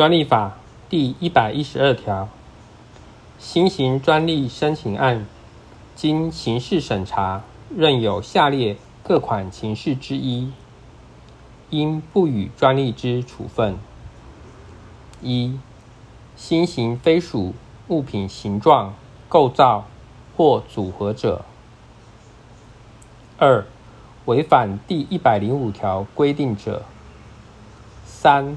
专利法第一百一十二条，新型专利申请案经刑事审查，认有下列各款情事之一，应不予专利之处分：一、新型非属物品形状、构造或组合者；二、违反第一百零五条规定者；三、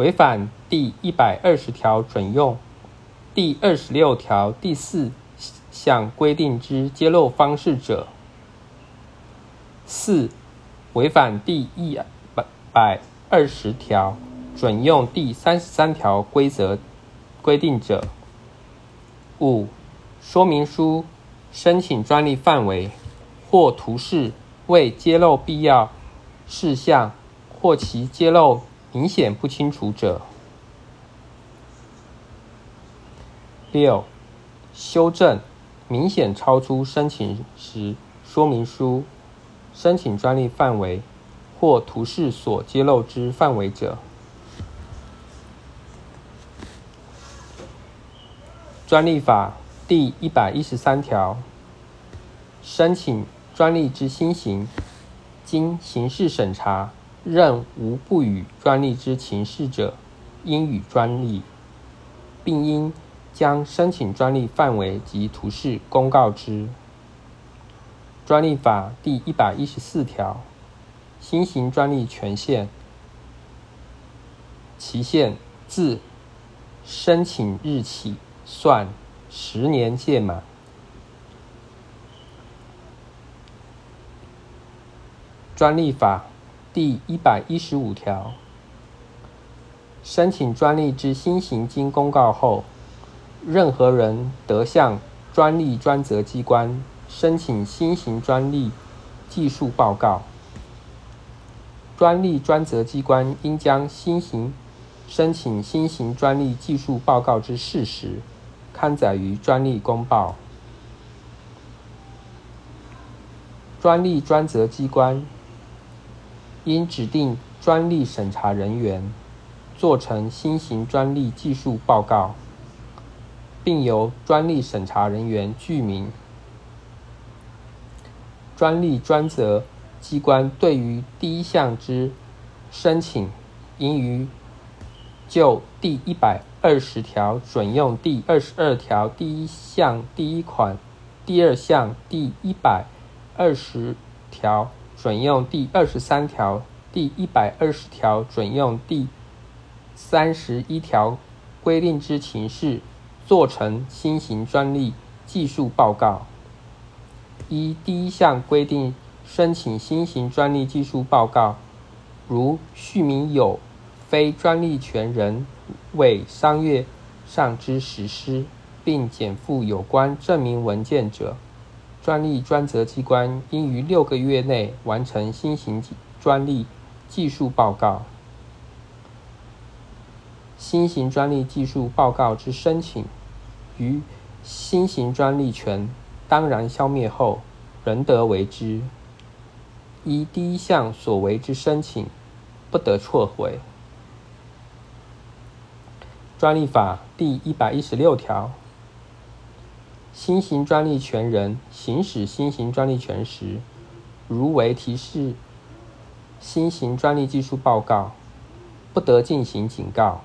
违反第一百二十条准用。第二十六条第四项规定之揭露方式者；四、违反第一百二十条准用第三十三条规则规定者；五、说明书申请专利范围或图示未揭露必要事项，或其揭露明显不清楚者；六、修正明显超出申请时说明书申请专利范围或图示所揭露之范围者。专利法第一百一十三条，申请专利之新型，经刑事审查。任无不予专利之情事者，应予专利，并应将申请专利范围及图示公告之。专利法第一百一十四条，新型专利权限期限自申请日起算十年届满。专利法。第一百一十五条，申请专利之新型经公告后，任何人得向专利专责机关申请新型专利技术报告。专利专责机关应将新型申请新型专利技术报告之事实刊载于专利公报。专利专责机关。应指定专利审查人员，做成新型专利技术报告，并由专利审查人员具名。专利专责机关对于第一项之申请，应于就第一百二十条准用第二十二条第一项第一款、第二项第一百二十条。准用第二十三条、第一百二十条准用第三十一条规定之情事，做成新型专利技术报告。一、第一项规定申请新型专利技术报告，如续名有非专利权人为商业上之实施，并减负有关证明文件者。专利专责机关应于六个月内完成新型专利技术报告。新型专利技术报告之申请，于新型专利权当然消灭后，仍得为之。依第一项所为之申请，不得撤回。专利法第一百一十六条。新型专利权人行使新型专利权时，如为提示新型专利技术报告，不得进行警告。